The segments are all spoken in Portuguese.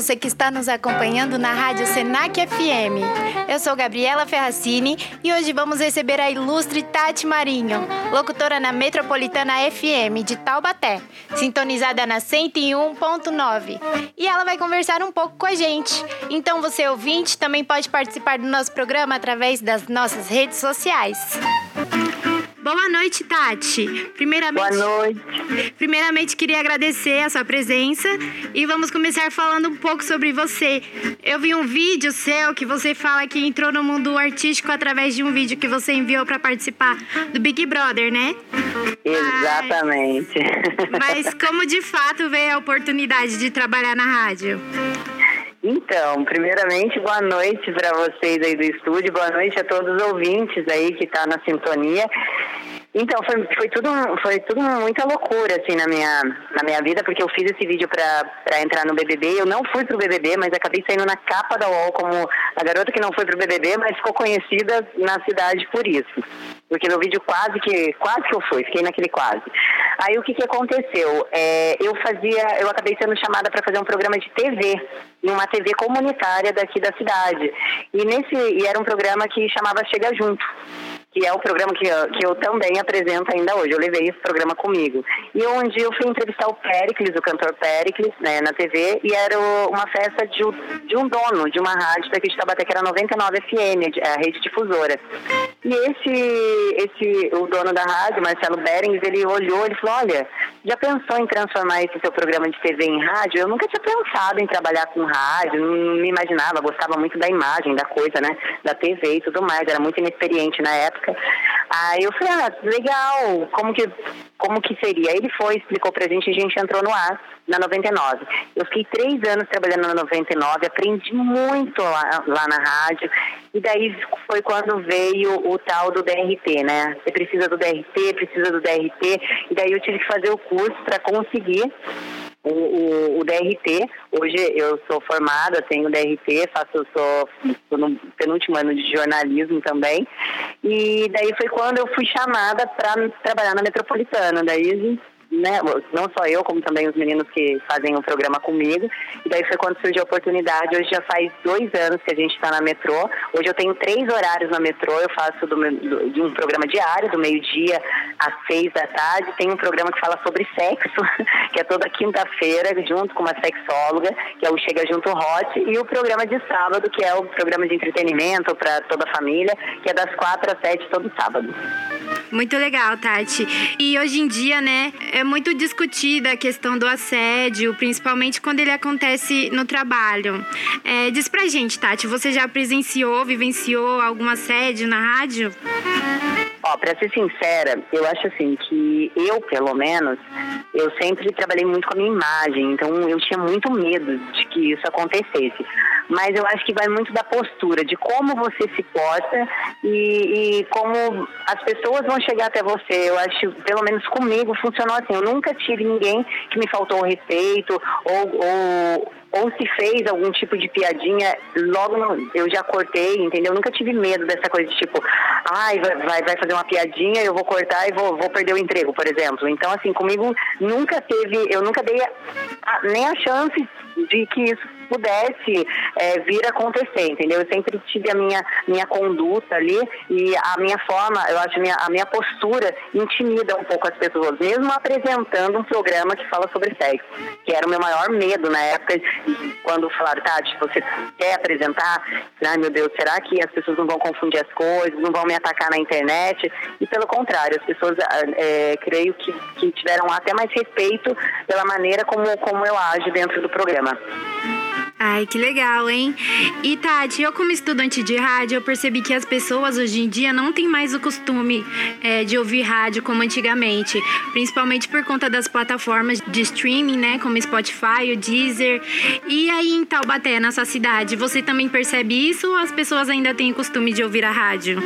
você que está nos acompanhando na Rádio Senac FM. Eu sou Gabriela Ferracini e hoje vamos receber a ilustre Tati Marinho, locutora na Metropolitana FM de Taubaté, sintonizada na 101.9. E ela vai conversar um pouco com a gente. Então você ouvinte também pode participar do nosso programa através das nossas redes sociais. Boa noite, Tati. Primeiramente, Boa noite. Primeiramente, queria agradecer a sua presença e vamos começar falando um pouco sobre você. Eu vi um vídeo seu que você fala que entrou no mundo artístico através de um vídeo que você enviou para participar do Big Brother, né? Exatamente. Mas, mas como de fato veio a oportunidade de trabalhar na rádio? Então, primeiramente, boa noite para vocês aí do estúdio, boa noite a todos os ouvintes aí que tá na sintonia. Então, foi, foi, tudo, foi tudo muita loucura, assim, na minha, na minha vida, porque eu fiz esse vídeo para entrar no BBB. Eu não fui pro BBB, mas acabei saindo na capa da UOL como a garota que não foi pro BBB, mas ficou conhecida na cidade por isso. Porque no vídeo quase que, quase que eu fui, fiquei naquele quase. Aí o que que aconteceu? É, eu fazia, eu acabei sendo chamada para fazer um programa de TV, em uma TV comunitária daqui da cidade. E nesse, e era um programa que chamava Chega Junto que é o programa que eu, que eu também apresento ainda hoje. Eu levei esse programa comigo. E onde eu fui entrevistar o Pericles, o cantor Pericles, né, na TV, e era uma festa de, de um dono de uma rádio daqui de Tabaté, que era 99 FM, a rede difusora. E esse, esse, o dono da rádio, Marcelo Berings, ele olhou e falou, olha, já pensou em transformar esse seu programa de TV em rádio? Eu nunca tinha pensado em trabalhar com rádio, não me imaginava, gostava muito da imagem, da coisa, né, da TV e tudo mais, era muito inexperiente na época época. Aí eu falei, ah, legal, como que, como que seria? Ele foi, explicou pra gente a gente entrou no ar na 99. Eu fiquei três anos trabalhando na 99, aprendi muito lá, lá na rádio, e daí foi quando veio o tal do DRT, né? Você precisa do DRT, precisa do DRT, e daí eu tive que fazer o curso para conseguir o, o, o, DRT. Hoje eu sou formada, tenho DRT, faço, sou, sou no penúltimo ano de jornalismo também. E daí foi quando eu fui chamada para trabalhar na Metropolitana. Daí né, não só eu, como também os meninos que fazem o um programa comigo. E daí foi quando surgiu a oportunidade. Hoje já faz dois anos que a gente está na metrô. Hoje eu tenho três horários na metrô. Eu faço do, do, de um programa diário, do meio-dia às seis da tarde. Tem um programa que fala sobre sexo, que é toda quinta-feira, junto com uma sexóloga, que é o Chega Junto Hot. E o programa de sábado, que é o programa de entretenimento para toda a família, que é das quatro às sete todo sábado. Muito legal, Tati. E hoje em dia, né, é muito discutida a questão do assédio, principalmente quando ele acontece no trabalho. É, diz pra gente, Tati, você já presenciou, vivenciou algum assédio na rádio? Ó, pra ser sincera, eu acho assim que eu, pelo menos, eu sempre trabalhei muito com a minha imagem, então eu tinha muito medo de que isso acontecesse mas eu acho que vai muito da postura, de como você se porta e, e, como as pessoas vão chegar até você. Eu acho, pelo menos comigo, funcionou assim. Eu nunca tive ninguém que me faltou respeito ou, ou, ou se fez algum tipo de piadinha, logo no, eu já cortei, entendeu? Eu nunca tive medo dessa coisa de tipo, ai, vai, vai fazer uma piadinha, eu vou cortar e vou, vou perder o emprego, por exemplo. Então, assim, comigo nunca teve, eu nunca dei a, nem a chance de que isso pudesse é, vir a acontecer, entendeu? Eu sempre tive a minha, minha conduta ali e a minha forma, eu acho minha, a minha postura intimida um pouco as pessoas, mesmo apresentando um programa que fala sobre sexo, que era o meu maior medo na época, quando falaram, Tati, você quer apresentar? Ai meu Deus, será que as pessoas não vão confundir as coisas, não vão me atacar na internet? E pelo contrário, as pessoas, é, creio que, que tiveram até mais respeito pela maneira como, como eu ajo dentro do programa. Ai, que legal, hein? E Tati, eu como estudante de rádio, eu percebi que as pessoas hoje em dia não têm mais o costume é, de ouvir rádio como antigamente, principalmente por conta das plataformas de streaming, né, como Spotify, o Deezer. E aí em Taubaté, na sua cidade, você também percebe isso ou as pessoas ainda têm o costume de ouvir a rádio?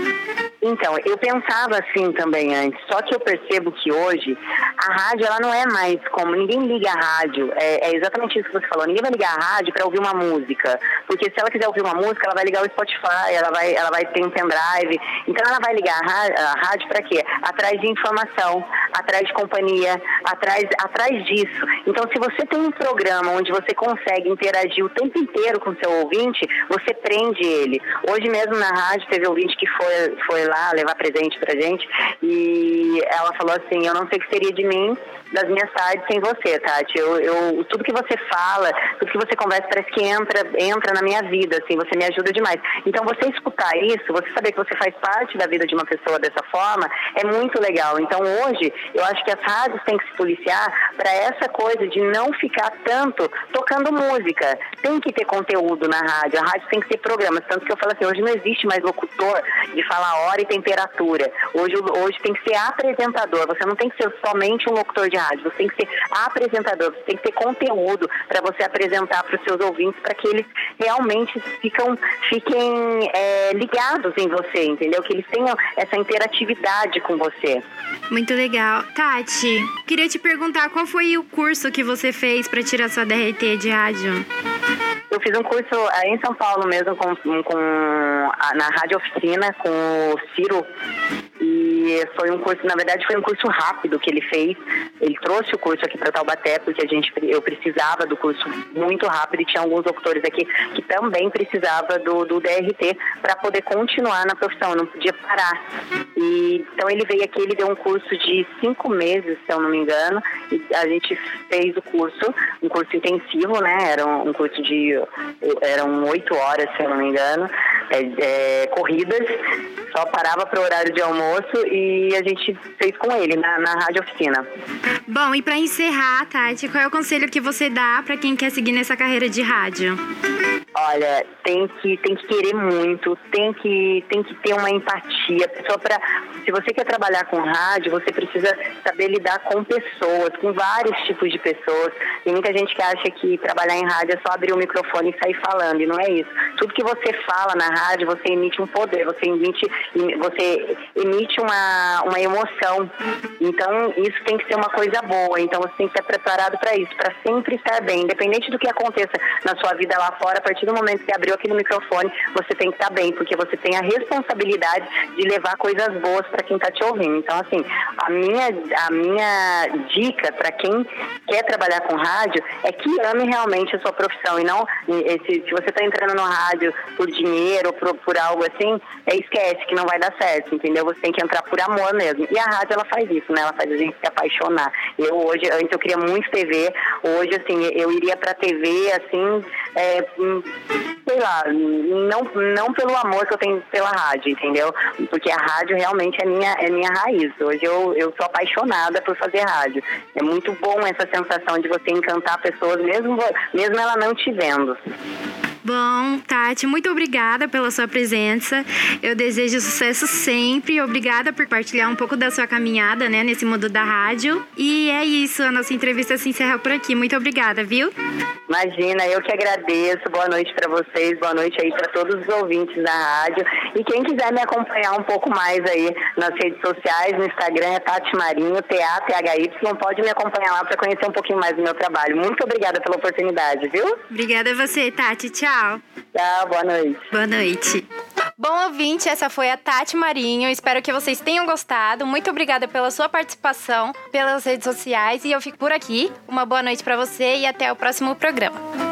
Então, eu pensava assim também antes, só que eu percebo que hoje a rádio ela não é mais como ninguém liga a rádio, é, é exatamente isso que você falou, ninguém vai ligar a rádio para ouvir uma música, porque se ela quiser ouvir uma música, ela vai ligar o Spotify, ela vai, ela vai ter um pendrive, então ela vai ligar a rádio, para quê? Atrás de informação, atrás de companhia, atrás, atrás disso. Então, se você tem um programa onde você consegue interagir o tempo inteiro com o seu ouvinte, você prende ele. Hoje mesmo na rádio teve ouvinte que foi, foi lá levar presente pra gente e ela falou assim, eu não sei o que seria de mim das minhas tardes sem você, Tati. Eu, eu, tudo que você fala, tudo que você conversa parece que entra, entra na minha vida, assim, você me ajuda demais. Então você escutar isso, você saber que você faz parte da vida de uma pessoa dessa forma, é muito legal. Então hoje, eu acho que as rádios têm que se policiar para essa coisa de não ficar tanto tocando música. Tem que ter conteúdo na rádio, a rádio tem que ter programas. Tanto que eu falo assim, hoje não existe mais locutor de falar hora e temperatura. Hoje, hoje tem que ser apresentador. Você não tem que ser somente um locutor de rádio, você tem que ser apresentador, você tem que ter conteúdo para você apresentar para os seus ouvintes, para que eles realmente ficam, fiquem é, ligados em você, entendeu? Que eles tenham essa interatividade com você. Muito legal. Tati, queria te perguntar qual foi o curso que você fez para tirar sua DRT de rádio? Eu fiz um curso aí em São Paulo mesmo, com, com na Rádio Oficina, com o Ciro. E foi um curso, na verdade, foi um curso rápido que ele fez. Ele trouxe o curso aqui para Taubaté, porque a gente, eu precisava do curso muito rápido e tinha alguns doutores aqui que também precisava do, do DRT para poder continuar na profissão, não podia parar. E, então ele veio aqui, ele deu um curso de cinco meses, se eu não me engano, e a gente fez o curso, um curso intensivo, né? Era um curso de eram oito horas, se eu não me engano, é, é, corridas, só parava para o horário de almoço e a gente fez com ele na, na rádio oficina. Bom, e para encerrar, Tati, qual é o conselho que você dá para quem quer seguir nessa carreira de rádio? Olha, tem que, tem que querer muito, tem que, tem que ter uma empatia. Pessoa pra, se você quer trabalhar com rádio, você precisa saber lidar com pessoas, com vários tipos de pessoas. Tem muita gente que acha que trabalhar em rádio é só abrir o microfone e sair falando, e não é isso. Tudo que você fala na rádio, você emite um poder, você emite, você emite uma, uma emoção. Então, isso tem que ser uma coisa boa. Então, você tem que estar preparado para isso, para sempre estar bem, independente do que aconteça na sua vida lá fora, a partir do momento que abriu aquele microfone, você tem que estar bem, porque você tem a responsabilidade de levar coisas boas para quem está te ouvindo. Então, assim, a minha, a minha dica para quem quer trabalhar com rádio é que ame realmente a sua profissão e não se, se você está entrando no rádio por dinheiro ou por, por algo assim, é, esquece que não vai dar certo, entendeu? Você tem que entrar por amor mesmo. E a rádio ela faz isso, né? Ela faz a gente se apaixonar. Eu hoje, antes eu queria muito TV, hoje assim, eu iria para TV assim, é, sei lá, não, não pelo amor que eu tenho pela rádio, entendeu? Porque a rádio realmente é minha, é minha raiz. Hoje eu, eu sou apaixonada por fazer rádio. É muito bom essa sensação de você encantar pessoas, mesmo, mesmo ela não te vendo. Bom, Tati, muito obrigada pela sua presença. Eu desejo sucesso sempre. Obrigada por partilhar um pouco da sua caminhada, né, nesse mundo da rádio. E é isso, a nossa entrevista se encerra por aqui. Muito obrigada, viu? Imagina, eu que agradeço. Boa noite para vocês, boa noite aí para todos os ouvintes da rádio. E quem quiser me acompanhar um pouco mais aí nas redes sociais, no Instagram é Tati Marinho, T-A-T-H-Y, pode me acompanhar lá para conhecer um pouquinho mais do meu trabalho. Muito obrigada pela oportunidade, viu? Obrigada a você, Tati. Tchau. Tchau. Tchau, boa noite. Boa noite. Bom ouvinte, essa foi a Tati Marinho. Espero que vocês tenham gostado. Muito obrigada pela sua participação pelas redes sociais e eu fico por aqui. Uma boa noite para você e até o próximo programa.